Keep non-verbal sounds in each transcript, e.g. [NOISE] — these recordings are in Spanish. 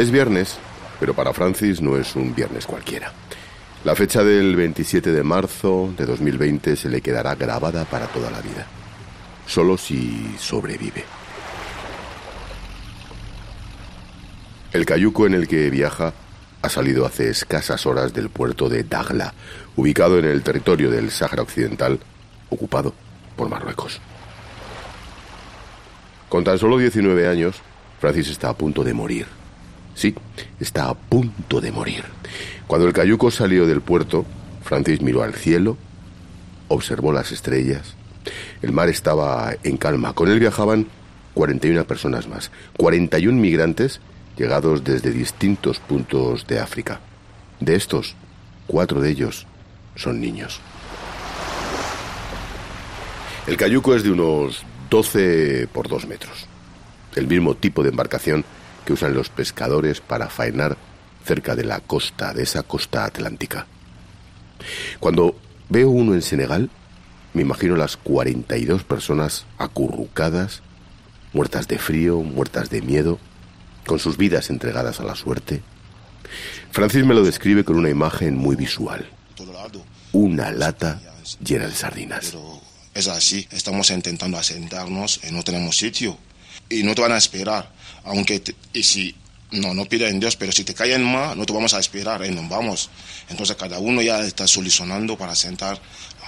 Es viernes, pero para Francis no es un viernes cualquiera. La fecha del 27 de marzo de 2020 se le quedará grabada para toda la vida. Solo si sobrevive. El cayuco en el que viaja ha salido hace escasas horas del puerto de Dagla, ubicado en el territorio del Sáhara Occidental, ocupado por Marruecos. Con tan solo 19 años, Francis está a punto de morir. Sí, está a punto de morir. Cuando el cayuco salió del puerto, Francis miró al cielo, observó las estrellas. El mar estaba en calma. Con él viajaban 41 personas más, 41 migrantes llegados desde distintos puntos de África. De estos, cuatro de ellos son niños. El cayuco es de unos 12 por 2 metros. El mismo tipo de embarcación que usan los pescadores para faenar cerca de la costa, de esa costa atlántica. Cuando veo uno en Senegal, me imagino las 42 personas acurrucadas, muertas de frío, muertas de miedo, con sus vidas entregadas a la suerte. Francis me lo describe con una imagen muy visual. Una lata llena de sardinas. Es así, estamos intentando asentarnos y no tenemos sitio. Y no te van a esperar, aunque te- y si no, no piden Dios, pero si te caen más, no te vamos a esperar y nos vamos. Entonces cada uno ya está solucionando para sentar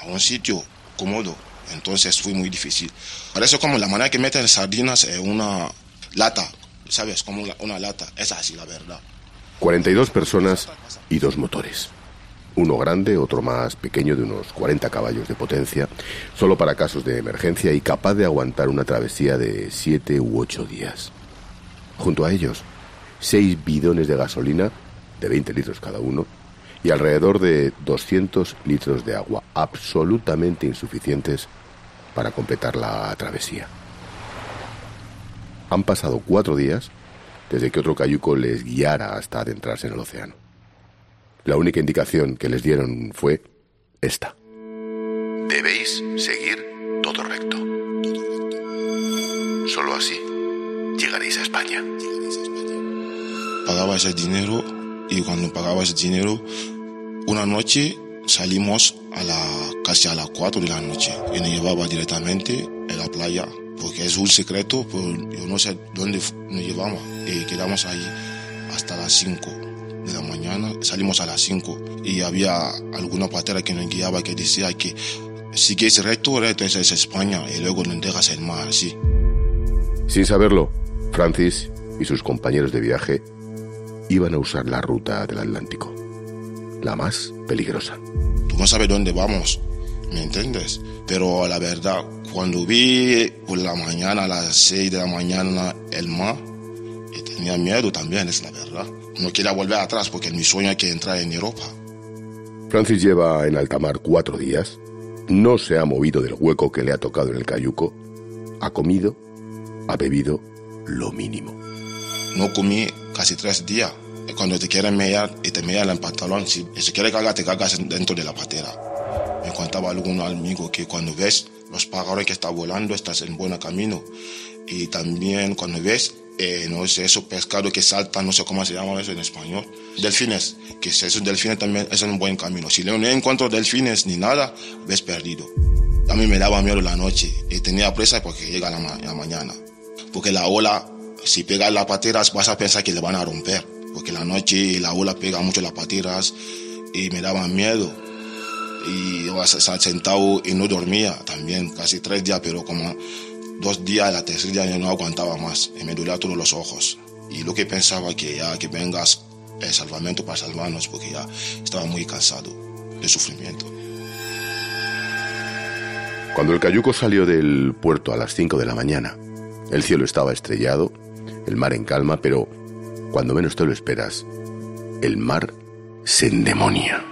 a un sitio cómodo. Entonces fue muy difícil. Parece como la manera que meten sardinas en una lata, ¿sabes? Como una, una lata. Es así, la verdad. 42 personas y dos motores. Uno grande, otro más pequeño de unos 40 caballos de potencia, solo para casos de emergencia y capaz de aguantar una travesía de 7 u 8 días. Junto a ellos, seis bidones de gasolina, de 20 litros cada uno, y alrededor de 200 litros de agua, absolutamente insuficientes para completar la travesía. Han pasado cuatro días desde que otro cayuco les guiara hasta adentrarse en el océano. La única indicación que les dieron fue esta. Debéis seguir todo recto. Solo así llegaréis a España. pagaba ese dinero y cuando pagaba ese dinero, una noche salimos a la casi a las 4 de la noche y nos llevaba directamente a la playa porque es un secreto, pero yo no sé dónde nos llevamos y quedamos ahí hasta las 5 de la mañana, salimos a las 5 y había alguna patera que nos guiaba que decía que sigues recto, recto es España y luego nos dejas el mar así. Sin saberlo, Francis y sus compañeros de viaje iban a usar la ruta del Atlántico, la más peligrosa. tú no sabes dónde vamos, ¿me entiendes? Pero la verdad, cuando vi por la mañana, a las 6 de la mañana, el mar, y tenía miedo también, es la verdad. No quería volver atrás porque mi sueño es que entrar en Europa. Francis lleva en alta mar cuatro días, no se ha movido del hueco que le ha tocado en el cayuco, ha comido, ha bebido lo mínimo. No comí casi tres días. Cuando te quieren mear y te mean el pantalón, si, y si quieres cagar, te cagas dentro de la patera. Me contaba algún amigo que cuando ves los pájaros que están volando, estás en buen camino. Y también cuando ves, eh, no sé, esos pescados que saltan, no sé cómo se llama eso en español, delfines, que esos delfines también es un buen camino. Si no encuentro delfines ni nada, ves perdido. A mí me daba miedo la noche y tenía presa porque llega la, ma- la mañana. Porque la ola, si pega las pateras, vas a pensar que le van a romper. Porque la noche la ola pega mucho las pateras y me daba miedo. Y yo sentado y no dormía también, casi tres días, pero como dos días, la tercer día no aguantaba más y me dolía todos los ojos. Y lo que pensaba que ya que vengas el salvamento para salvarnos, porque ya estaba muy cansado de sufrimiento. Cuando el cayuco salió del puerto a las 5 de la mañana, el cielo estaba estrellado, el mar en calma, pero cuando menos te lo esperas, el mar se endemonia.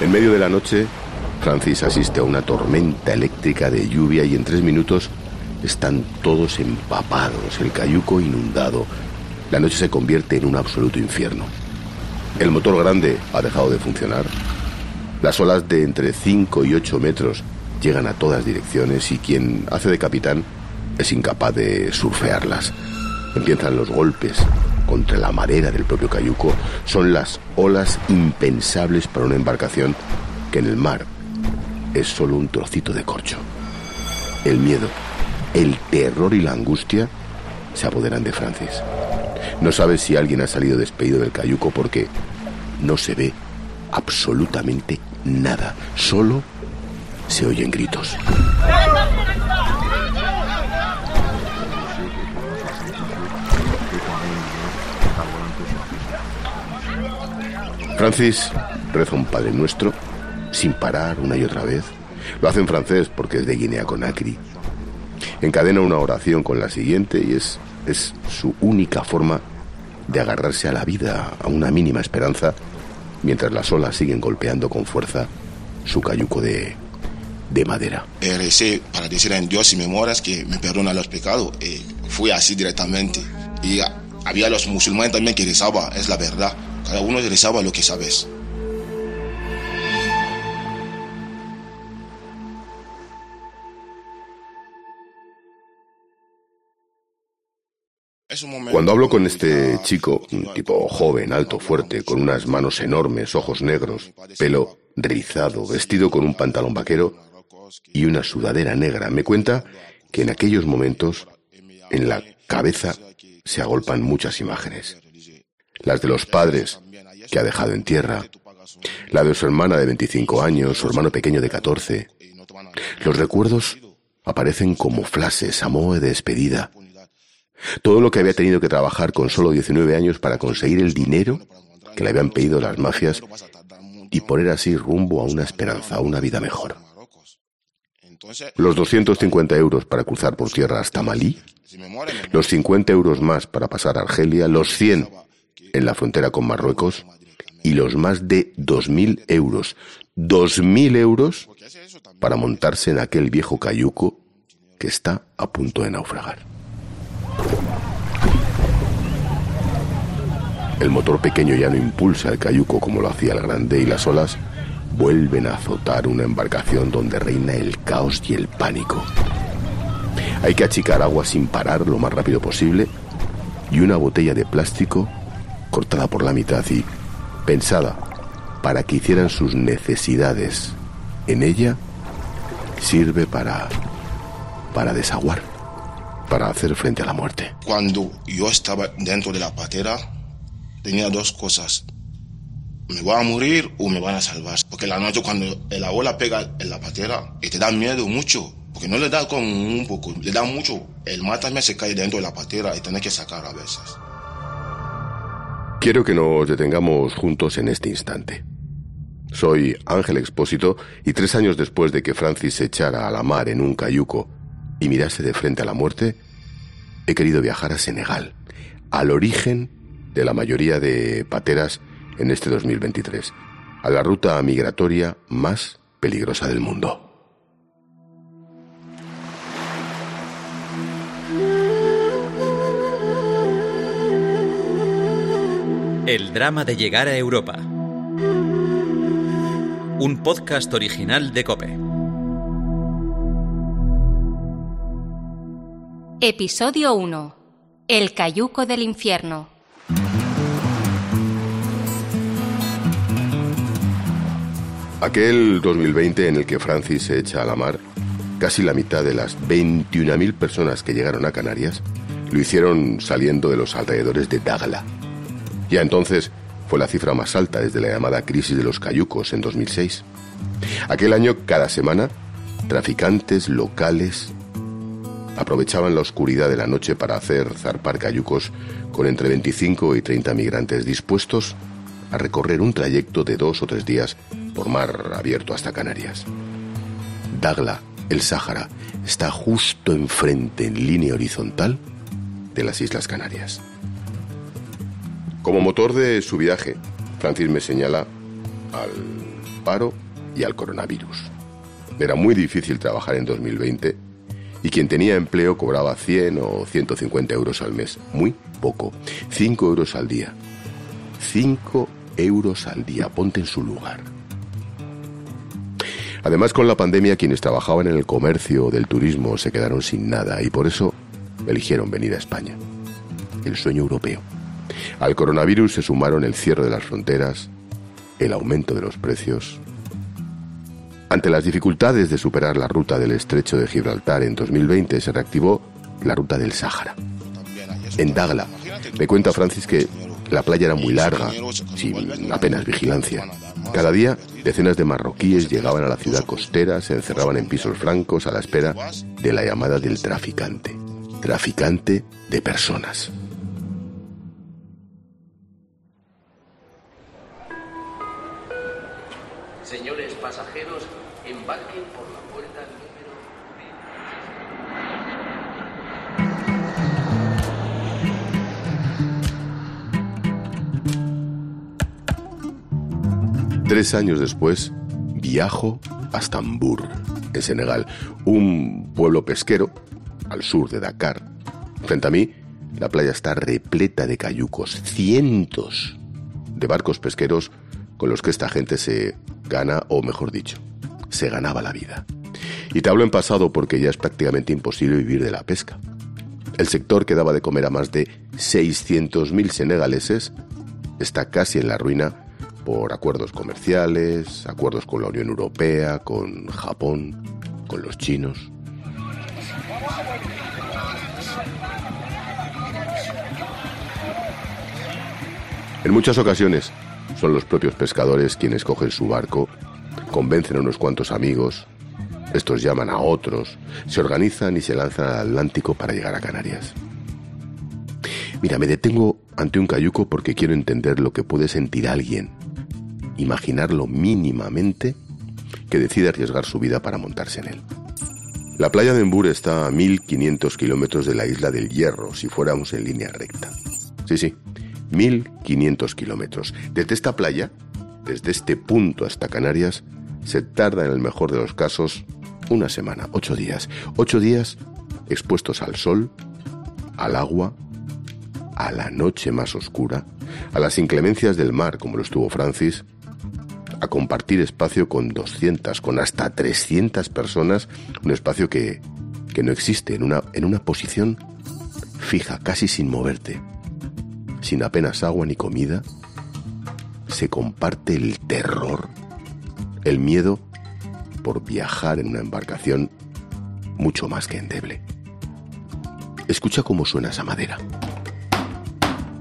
En medio de la noche, Francis asiste a una tormenta eléctrica de lluvia y en tres minutos están todos empapados, el cayuco inundado. La noche se convierte en un absoluto infierno. El motor grande ha dejado de funcionar. Las olas de entre 5 y 8 metros llegan a todas direcciones y quien hace de capitán es incapaz de surfearlas. Empiezan los golpes contra la madera del propio cayuco. Son las olas impensables para una embarcación que en el mar es solo un trocito de corcho. El miedo, el terror y la angustia se apoderan de Francis. No sabe si alguien ha salido despedido del cayuco porque no se ve absolutamente nada. Solo se oyen gritos. Francis reza un Padre Nuestro sin parar una y otra vez. Lo hace en francés porque es de Guinea Conakry. Encadena una oración con la siguiente y es, es su única forma de agarrarse a la vida, a una mínima esperanza, mientras las olas siguen golpeando con fuerza su cayuco de, de madera. Recé para decir a Dios si me mueras que me perdona los pecados. Y fui así directamente. Y había los musulmanes también que rezaban, es la verdad. Cada uno rezaba lo que sabes. Cuando hablo con este chico, un tipo joven, alto, fuerte, con unas manos enormes, ojos negros, pelo rizado, vestido con un pantalón vaquero y una sudadera negra, me cuenta que en aquellos momentos en la cabeza se agolpan muchas imágenes. Las de los padres que ha dejado en tierra, la de su hermana de 25 años, su hermano pequeño de 14. Los recuerdos aparecen como flashes a modo de despedida, todo lo que había tenido que trabajar con solo 19 años para conseguir el dinero que le habían pedido las mafias y poner así rumbo a una esperanza, a una vida mejor. Los 250 euros para cruzar por tierra hasta Malí, los 50 euros más para pasar a Argelia, los 100 en la frontera con Marruecos y los más de 2.000 euros, 2.000 euros para montarse en aquel viejo cayuco que está a punto de naufragar. El motor pequeño ya no impulsa el cayuco como lo hacía el grande y las olas vuelven a azotar una embarcación donde reina el caos y el pánico. Hay que achicar agua sin parar lo más rápido posible y una botella de plástico cortada por la mitad y pensada para que hicieran sus necesidades en ella sirve para para desaguar, para hacer frente a la muerte. Cuando yo estaba dentro de la patera, tenía dos cosas. Me voy a morir o me van a salvar. Porque la noche cuando el ola pega en la patera y te da miedo mucho, porque no le da con un poco, le da mucho. El mar también se cae dentro de la patera y tiene que sacar a veces. Quiero que nos detengamos juntos en este instante. Soy Ángel Expósito y tres años después de que Francis se echara a la mar en un cayuco y mirase de frente a la muerte, he querido viajar a Senegal, al origen de la mayoría de pateras en este 2023, a la ruta migratoria más peligrosa del mundo. El drama de llegar a Europa. Un podcast original de Cope. Episodio 1. El cayuco del infierno. Aquel 2020 en el que Francis se echa a la mar, casi la mitad de las 21.000 personas que llegaron a Canarias lo hicieron saliendo de los alrededores de Dagla. Ya entonces fue la cifra más alta desde la llamada crisis de los cayucos en 2006. Aquel año, cada semana, traficantes locales aprovechaban la oscuridad de la noche para hacer zarpar cayucos con entre 25 y 30 migrantes dispuestos a recorrer un trayecto de dos o tres días por mar abierto hasta Canarias. Dagla, el Sáhara, está justo enfrente en línea horizontal de las Islas Canarias. Como motor de su viaje, Francis me señala al, paro y al coronavirus. Era muy difícil trabajar en 2020 y quien tenía empleo cobraba 100 o 150 euros al mes. Muy poco. 5 euros al día. 5 euros al día. Ponte en su lugar. Además, con la pandemia, quienes trabajaban en el comercio o del turismo se quedaron sin nada y por eso eligieron venir a España. El sueño europeo. Al coronavirus se sumaron el cierre de las fronteras, el aumento de los precios. Ante las dificultades de superar la ruta del estrecho de Gibraltar en 2020 se reactivó la ruta del Sáhara. En Dagla, me cuenta Francis que la playa era muy larga, sin apenas vigilancia. Cada día, decenas de marroquíes llegaban a la ciudad costera, se encerraban en pisos francos a la espera de la llamada del traficante. Traficante de personas. Señores pasajeros, embarquen por la puerta número... Tres años después, viajo a Stambur, en Senegal, un pueblo pesquero al sur de Dakar. Frente a mí, la playa está repleta de cayucos, cientos de barcos pesqueros con los que esta gente se gana, o mejor dicho, se ganaba la vida. Y te hablo en pasado porque ya es prácticamente imposible vivir de la pesca. El sector que daba de comer a más de 600.000 senegaleses está casi en la ruina por acuerdos comerciales, acuerdos con la Unión Europea, con Japón, con los chinos. En muchas ocasiones son los propios pescadores quienes cogen su barco, convencen a unos cuantos amigos, estos llaman a otros, se organizan y se lanzan al Atlántico para llegar a Canarias. Mira, me detengo ante un cayuco porque quiero entender lo que puede sentir alguien, imaginarlo mínimamente, que decide arriesgar su vida para montarse en él. La playa de Embur está a 1500 kilómetros de la isla del Hierro, si fuéramos en línea recta. Sí, sí, 1500 kilómetros. Desde esta playa, desde este punto hasta Canarias, se tarda en el mejor de los casos una semana, ocho días. Ocho días expuestos al sol, al agua, a la noche más oscura, a las inclemencias del mar, como lo estuvo Francis, a compartir espacio con 200, con hasta 300 personas, un espacio que, que no existe, en una, en una posición fija, casi sin moverte, sin apenas agua ni comida, se comparte el terror, el miedo por viajar en una embarcación mucho más que endeble. Escucha cómo suena esa madera.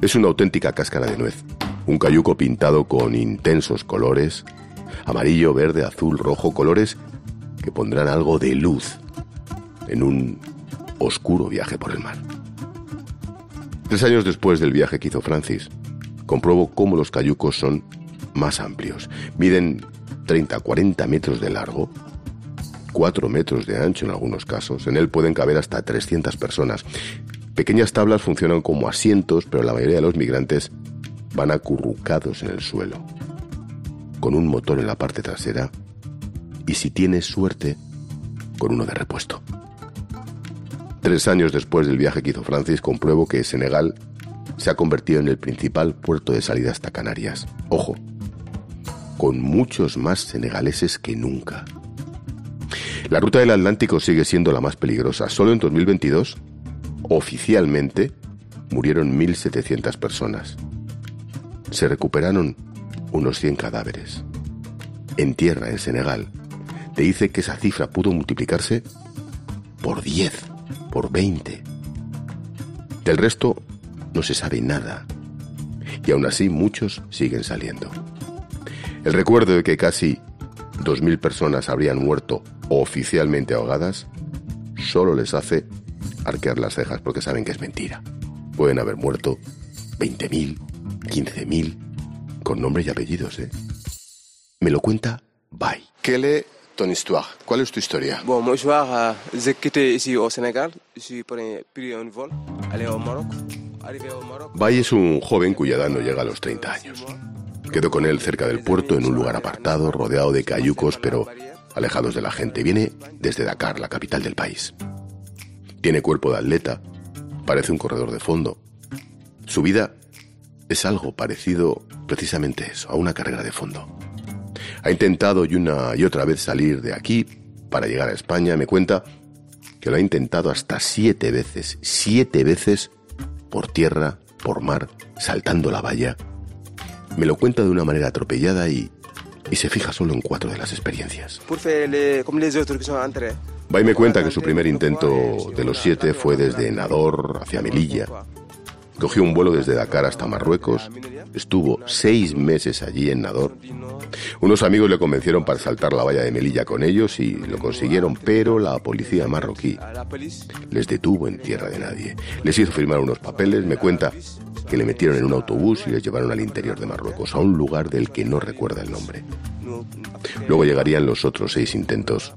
Es una auténtica cáscara de nuez, un cayuco pintado con intensos colores, amarillo, verde, azul, rojo, colores que pondrán algo de luz en un oscuro viaje por el mar. Tres años después del viaje que hizo Francis, compruebo cómo los cayucos son más amplios. Miden 30, 40 metros de largo, 4 metros de ancho en algunos casos. En él pueden caber hasta 300 personas. Pequeñas tablas funcionan como asientos, pero la mayoría de los migrantes van acurrucados en el suelo, con un motor en la parte trasera y si tienes suerte, con uno de repuesto. Tres años después del viaje que hizo Francis, compruebo que Senegal se ha convertido en el principal puerto de salida hasta Canarias. Ojo, con muchos más senegaleses que nunca. La ruta del Atlántico sigue siendo la más peligrosa. Solo en 2022, oficialmente, murieron 1.700 personas se recuperaron unos 100 cadáveres. En tierra, en Senegal, te dice que esa cifra pudo multiplicarse por 10, por 20. Del resto no se sabe nada. Y aún así muchos siguen saliendo. El recuerdo de que casi 2.000 personas habrían muerto oficialmente ahogadas solo les hace arquear las cejas porque saben que es mentira. Pueden haber muerto 20.000, 15.000 con nombres y apellidos, ¿eh? Me lo cuenta Bye. Quelle est ton histoire? ¿Cuál es tu historia? Bon, mon histoire, euh, j'ai quitté ici au Sénégal. J'ai pris, pris un vol, aller au Maroc. Arrivé au Maroc. Bay es un joven cuya edad no llega a los 30 años. Quedo con él cerca del puerto, en un lugar apartado, rodeado de cayucos, pero alejados de la gente. Viene desde Dakar, la capital del país. Tiene cuerpo de atleta, parece un corredor de fondo. Su vida es algo parecido precisamente eso, a una carrera de fondo. Ha intentado y una y otra vez salir de aquí para llegar a España. Me cuenta que lo ha intentado hasta siete veces, siete veces por tierra, por mar, saltando la valla. Me lo cuenta de una manera atropellada y, y se fija solo en cuatro de las experiencias. Va y me cuenta que su primer intento de los siete fue desde Nador hacia Melilla. Cogió un vuelo desde Dakar hasta Marruecos, estuvo seis meses allí en Nador. Unos amigos le convencieron para saltar la valla de Melilla con ellos y lo consiguieron, pero la policía marroquí les detuvo en tierra de nadie. Les hizo firmar unos papeles, me cuenta que le metieron en un autobús y les llevaron al interior de Marruecos, a un lugar del que no recuerda el nombre. Luego llegarían los otros seis intentos,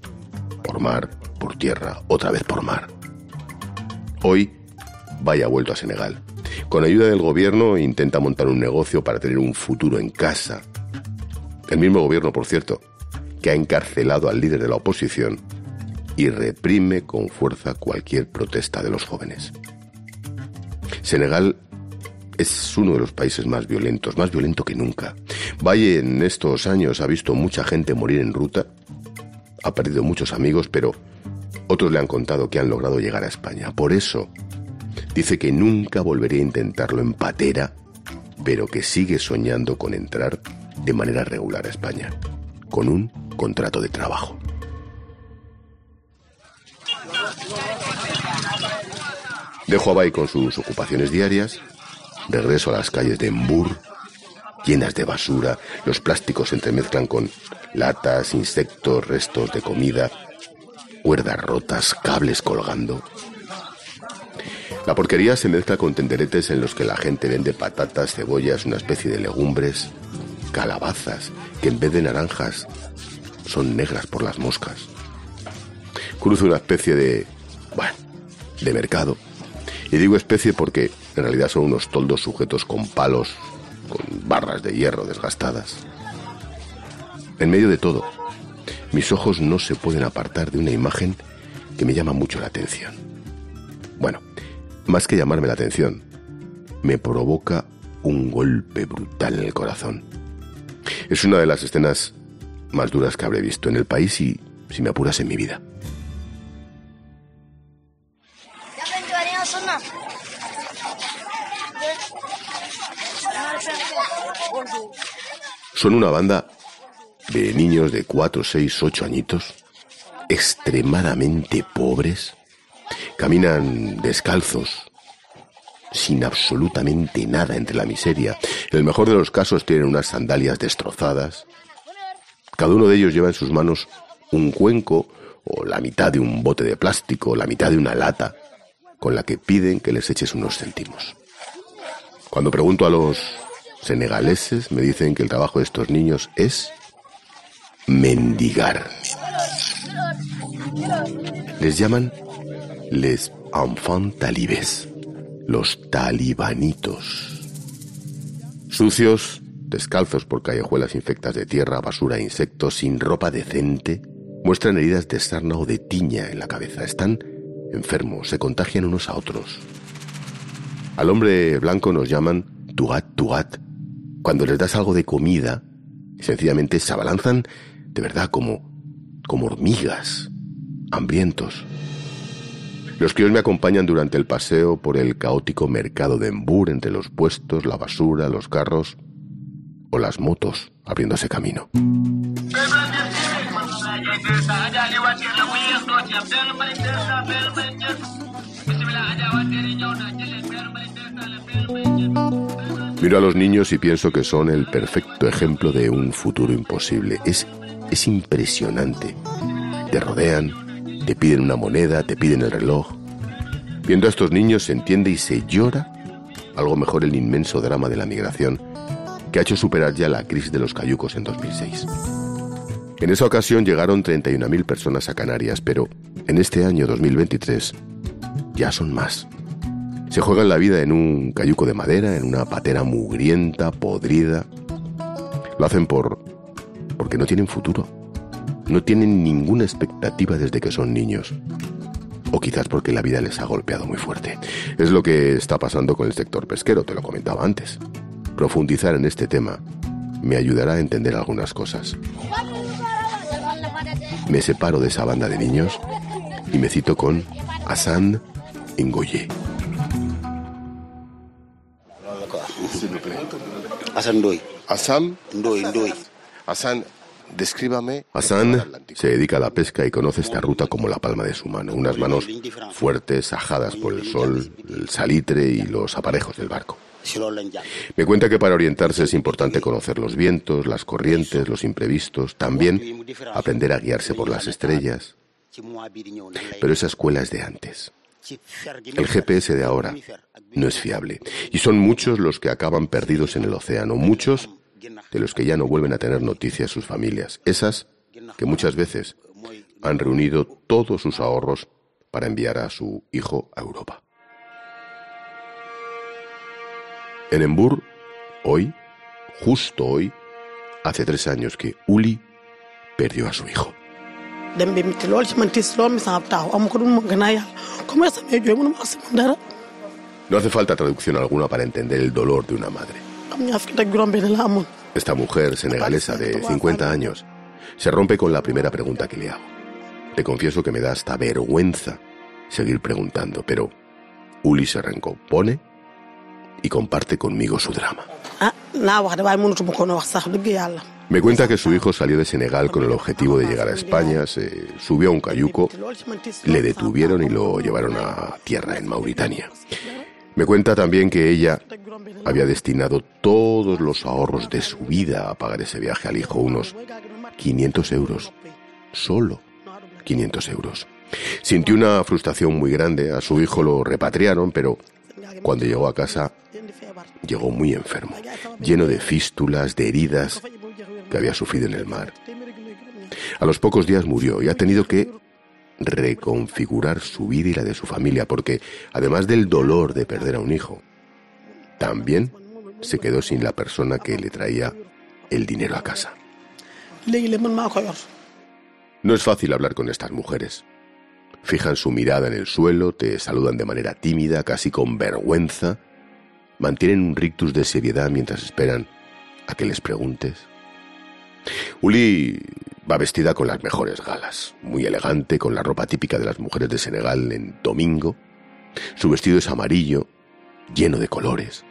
por mar, por tierra, otra vez por mar. Hoy, vaya vuelto a Senegal. Con ayuda del gobierno intenta montar un negocio para tener un futuro en casa. El mismo gobierno, por cierto, que ha encarcelado al líder de la oposición y reprime con fuerza cualquier protesta de los jóvenes. Senegal es uno de los países más violentos, más violento que nunca. Valle en estos años ha visto mucha gente morir en ruta, ha perdido muchos amigos, pero otros le han contado que han logrado llegar a España. Por eso dice que nunca volvería a intentarlo en patera, pero que sigue soñando con entrar de manera regular a España, con un contrato de trabajo. Dejo a Bay con sus ocupaciones diarias, regreso a las calles de Embur, llenas de basura, los plásticos se entremezclan con latas, insectos, restos de comida, cuerdas rotas, cables colgando. La porquería se mezcla con tenderetes en los que la gente vende patatas, cebollas, una especie de legumbres, calabazas, que en vez de naranjas son negras por las moscas. Cruzo una especie de... bueno, de mercado. Y digo especie porque en realidad son unos toldos sujetos con palos, con barras de hierro desgastadas. En medio de todo, mis ojos no se pueden apartar de una imagen que me llama mucho la atención. Bueno, más que llamarme la atención, me provoca un golpe brutal en el corazón. Es una de las escenas más duras que habré visto en el país y, si me apuras, en mi vida. Son una banda de niños de 4, 6, 8 añitos, extremadamente pobres, caminan descalzos, sin absolutamente nada entre la miseria. En el mejor de los casos tienen unas sandalias destrozadas. Cada uno de ellos lleva en sus manos un cuenco o la mitad de un bote de plástico, la mitad de una lata, con la que piden que les eches unos céntimos. Cuando pregunto a los senegaleses, me dicen que el trabajo de estos niños es mendigar. Les llaman les enfants talibes, los talibanitos. Sucios, descalzos por callejuelas infectas de tierra, basura e insectos, sin ropa decente, muestran heridas de sarna o de tiña en la cabeza. Están enfermos, se contagian unos a otros. Al hombre blanco nos llaman tuat tuat. Cuando les das algo de comida, sencillamente se abalanzan de verdad como, como hormigas, hambrientos. Los críos me acompañan durante el paseo por el caótico mercado de Embur entre los puestos, la basura, los carros o las motos abriéndose camino. Miro a los niños y pienso que son el perfecto ejemplo de un futuro imposible. Es, es impresionante. Te rodean, te piden una moneda, te piden el reloj. Viendo a estos niños se entiende y se llora algo mejor el inmenso drama de la migración que ha hecho superar ya la crisis de los cayucos en 2006. En esa ocasión llegaron 31.000 personas a Canarias, pero en este año 2023 ya son más. Se juegan la vida en un cayuco de madera, en una patera mugrienta, podrida. Lo hacen por porque no tienen futuro. No tienen ninguna expectativa desde que son niños. O quizás porque la vida les ha golpeado muy fuerte. Es lo que está pasando con el sector pesquero, te lo comentaba antes. Profundizar en este tema me ayudará a entender algunas cosas. Me separo de esa banda de niños y me cito con Hassan Ngoye. Hassan Ndoy. Hassan, Ndoy, Ndoy. Hassan, descríbame. Hassan se dedica a la pesca y conoce esta ruta como la palma de su mano. Unas manos fuertes, ajadas por el sol, el salitre y los aparejos del barco. Me cuenta que para orientarse es importante conocer los vientos, las corrientes, los imprevistos, también aprender a guiarse por las estrellas. Pero esa escuela es de antes. El GPS de ahora no es fiable. Y son muchos los que acaban perdidos en el océano, muchos de los que ya no vuelven a tener noticias sus familias. Esas que muchas veces han reunido todos sus ahorros para enviar a su hijo a Europa. En Embur, hoy, justo hoy, hace tres años que Uli perdió a su hijo. No hace falta traducción alguna para entender el dolor de una madre. Esta mujer senegalesa de 50 años se rompe con la primera pregunta que le hago. Te confieso que me da hasta vergüenza seguir preguntando, pero Uli se recompone y comparte conmigo su drama. ah Me cuenta que su hijo salió de Senegal con el objetivo de llegar a España, se subió a un cayuco, le detuvieron y lo llevaron a tierra en Mauritania. Me cuenta también que ella había destinado todos los ahorros de su vida a pagar ese viaje al hijo, unos 500 euros. Solo 500 euros. Sintió una frustración muy grande, a su hijo lo repatriaron, pero cuando llegó a casa llegó muy enfermo, lleno de fístulas, de heridas que había sufrido en el mar. A los pocos días murió y ha tenido que reconfigurar su vida y la de su familia, porque además del dolor de perder a un hijo, también se quedó sin la persona que le traía el dinero a casa. No es fácil hablar con estas mujeres. Fijan su mirada en el suelo, te saludan de manera tímida, casi con vergüenza, mantienen un rictus de seriedad mientras esperan a que les preguntes. Uli va vestida con las mejores galas, muy elegante, con la ropa típica de las mujeres de Senegal en domingo. Su vestido es amarillo, lleno de colores.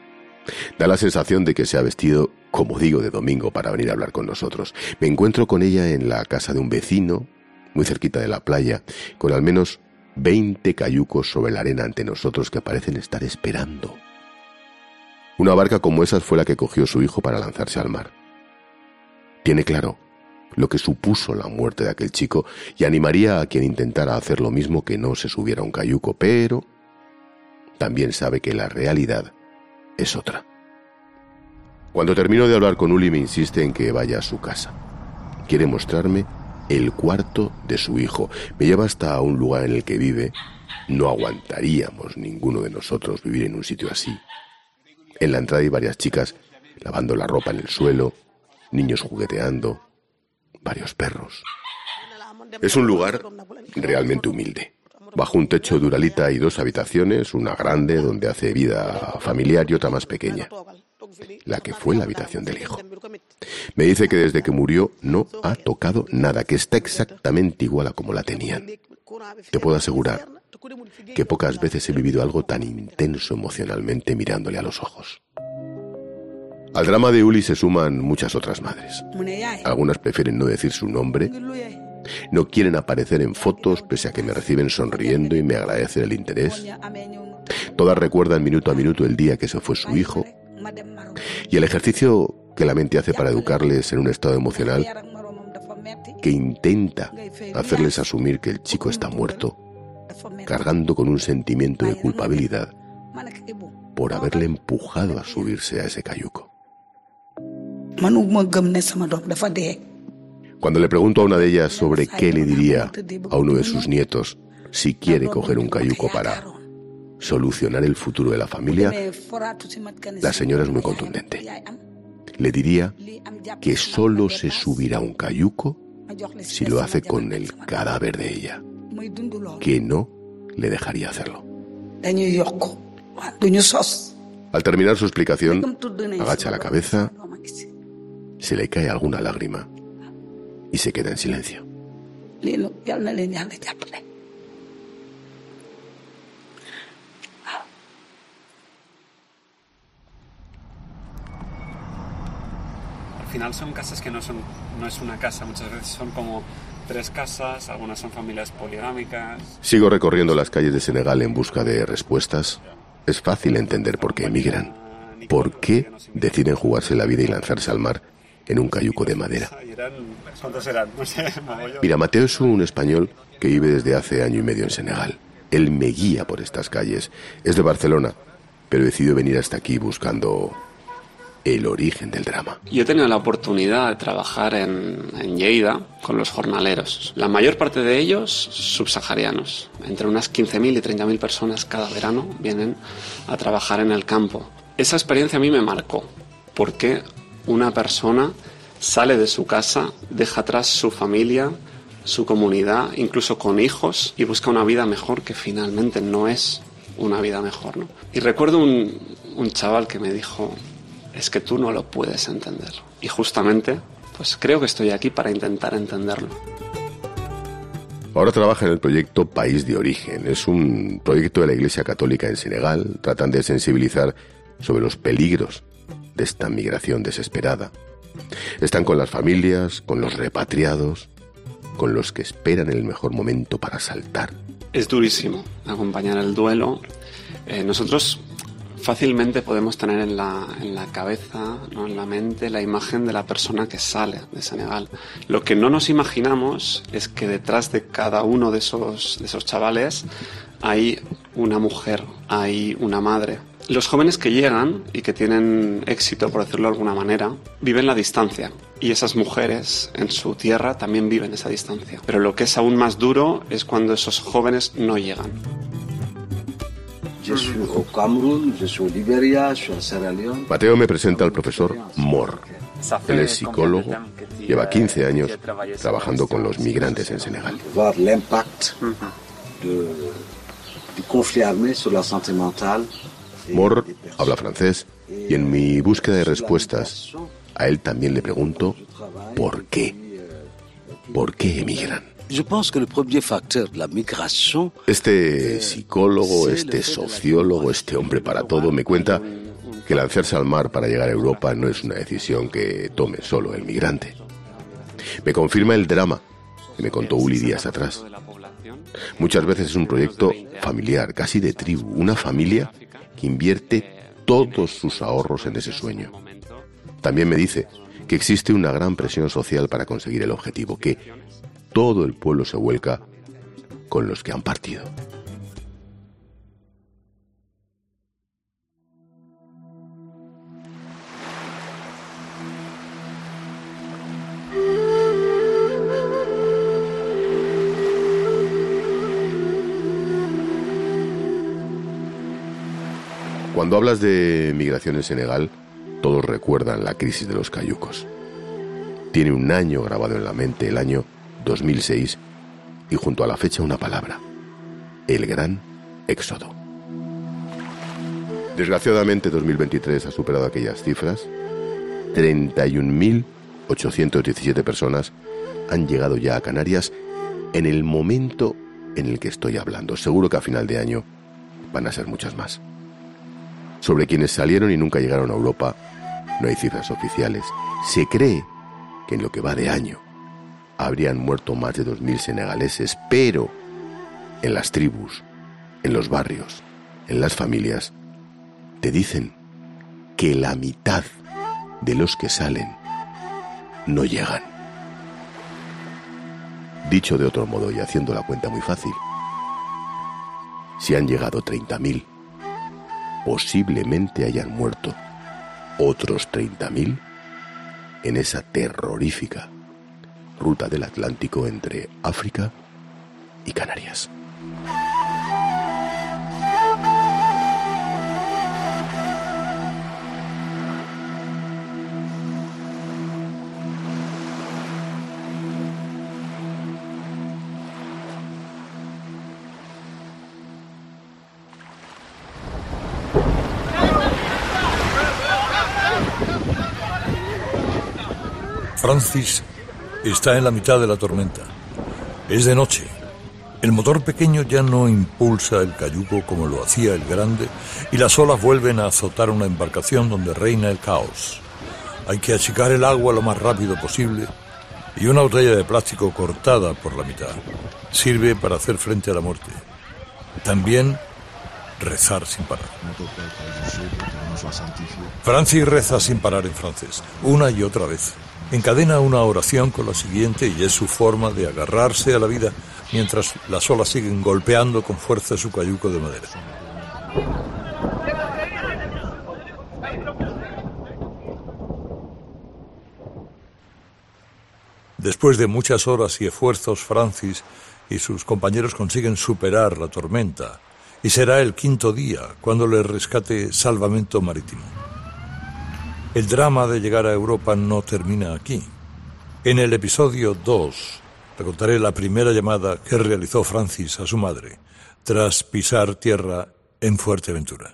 Da la sensación de que se ha vestido, como digo, de domingo para venir a hablar con nosotros. Me encuentro con ella en la casa de un vecino, muy cerquita de la playa, con al menos 20 cayucos sobre la arena ante nosotros que parecen estar esperando. Una barca como esas fue la que cogió su hijo para lanzarse al mar. Tiene claro lo que supuso la muerte de aquel chico y animaría a quien intentara hacer lo mismo que no se subiera a un cayuco, pero también sabe que la realidad es otra. Cuando termino de hablar con Uli me insiste en que vaya a su casa. Quiere mostrarme el cuarto de su hijo. Me lleva hasta un lugar en el que vive. No aguantaríamos ninguno de nosotros vivir en un sitio así. En la entrada hay varias chicas lavando la ropa en el suelo, niños jugueteando, varios perros. Es un lugar realmente humilde. Bajo un techo de uralita hay dos habitaciones, una grande donde hace vida familiar y otra más pequeña, la que fue la habitación del hijo. Me dice que desde que murió no ha tocado nada, que está exactamente igual a como la tenían. Te puedo asegurar que pocas veces he vivido algo tan intenso emocionalmente mirándole a los ojos. Al drama de Uli se suman muchas otras madres. Algunas prefieren no decir su nombre, no quieren aparecer en fotos pese a que me reciben sonriendo y me agradecen el interés. Todas recuerdan minuto a minuto el día que se fue su hijo y el ejercicio que la mente hace para educarles en un estado emocional que intenta hacerles asumir que el chico está muerto, cargando con un sentimiento de culpabilidad por haberle empujado a subirse a ese cayuco. Manuma gëm ne sama doom dafa dee. Cuando le pregunto a una de ellas sobre qué le diría a uno de sus nietos si quiere coger un cayuco para solucionar el futuro de la familia, la señora es muy contundente. le diría que solo se subirá un cayuco si lo hace con el cadáver de ella, que no le dejaría hacerlo. Al terminar su explicación, agacha la cabeza, se le cae alguna lágrima y se queda en silencio. Al final son casas que no son no es una casa, muchas veces son como tres casas, algunas son familias poligámicas. Sigo recorriendo las calles de Senegal en busca de respuestas. Es fácil entender por qué emigran. ¿Por qué deciden jugarse la vida y lanzarse al mar en un cayuco de madera? No sé, [LAUGHS] Mira, Mateo es un español que vive desde hace año y medio en Senegal. Él me guía por estas calles. Es de Barcelona, pero decidió venir hasta aquí buscando el origen del drama. Yo he tenido la oportunidad de trabajar en, en Lleida con los jornaleros. La mayor parte de ellos subsaharianos. Entre unas 15.000 y 30.000 personas cada verano vienen a trabajar en el campo. Esa experiencia a mí me marcó, porque una persona sale de su casa, deja atrás su familia, su comunidad, incluso con hijos, y busca una vida mejor que finalmente no es una vida mejor. ¿no? Y recuerdo un, un chaval que me dijo, es que tú no lo puedes entender. Y justamente, pues creo que estoy aquí para intentar entenderlo. Ahora trabaja en el proyecto País de Origen. Es un proyecto de la Iglesia Católica en Senegal. Tratan de sensibilizar sobre los peligros de esta migración desesperada. Están con las familias, con los repatriados, con los que esperan el mejor momento para saltar. Es durísimo acompañar el duelo. Eh, nosotros fácilmente podemos tener en la, en la cabeza, ¿no? en la mente, la imagen de la persona que sale de Senegal. Lo que no nos imaginamos es que detrás de cada uno de esos, de esos chavales hay una mujer, hay una madre. Los jóvenes que llegan y que tienen éxito, por decirlo de alguna manera, viven la distancia. Y esas mujeres en su tierra también viven esa distancia. Pero lo que es aún más duro es cuando esos jóvenes no llegan. Mateo me presenta al profesor Mor. Él es psicólogo, lleva 15 años trabajando con los migrantes en Senegal. Mor habla francés y en mi búsqueda de respuestas a él también le pregunto ¿por qué? ¿Por qué emigran? Este psicólogo, este sociólogo, este hombre para todo me cuenta que lanzarse al mar para llegar a Europa no es una decisión que tome solo el migrante. Me confirma el drama que me contó Uli días atrás. Muchas veces es un proyecto familiar, casi de tribu, una familia que invierte todos sus ahorros en ese sueño. También me dice que existe una gran presión social para conseguir el objetivo, que todo el pueblo se vuelca con los que han partido. Cuando hablas de migración en Senegal, todos recuerdan la crisis de los cayucos. Tiene un año grabado en la mente, el año 2006, y junto a la fecha una palabra, el gran éxodo. Desgraciadamente 2023 ha superado aquellas cifras. 31.817 personas han llegado ya a Canarias en el momento en el que estoy hablando. Seguro que a final de año van a ser muchas más. Sobre quienes salieron y nunca llegaron a Europa, no hay cifras oficiales. Se cree que en lo que va de año habrían muerto más de 2.000 senegaleses, pero en las tribus, en los barrios, en las familias, te dicen que la mitad de los que salen no llegan. Dicho de otro modo y haciendo la cuenta muy fácil, si han llegado 30.000, posiblemente hayan muerto otros 30.000 en esa terrorífica ruta del Atlántico entre África y Canarias. Francis está en la mitad de la tormenta. Es de noche. El motor pequeño ya no impulsa el cayuco como lo hacía el grande y las olas vuelven a azotar una embarcación donde reina el caos. Hay que achicar el agua lo más rápido posible y una botella de plástico cortada por la mitad sirve para hacer frente a la muerte. También rezar sin parar. Francis reza sin parar en francés, una y otra vez. Encadena una oración con la siguiente y es su forma de agarrarse a la vida mientras las olas siguen golpeando con fuerza su cayuco de madera. Después de muchas horas y esfuerzos, Francis y sus compañeros consiguen superar la tormenta y será el quinto día cuando le rescate salvamento marítimo. El drama de llegar a Europa no termina aquí. En el episodio 2 te contaré la primera llamada que realizó Francis a su madre tras pisar tierra en Fuerteventura.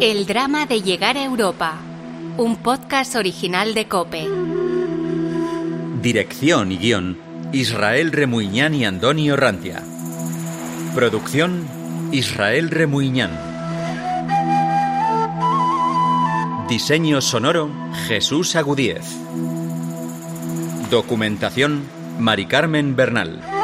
El drama de llegar a Europa, un podcast original de Cope. Dirección y guion, Israel Remuñán y Antonio Rantia. Producción, Israel Remuñán. Diseño sonoro, Jesús Agudíez. Documentación, Mari Carmen Bernal.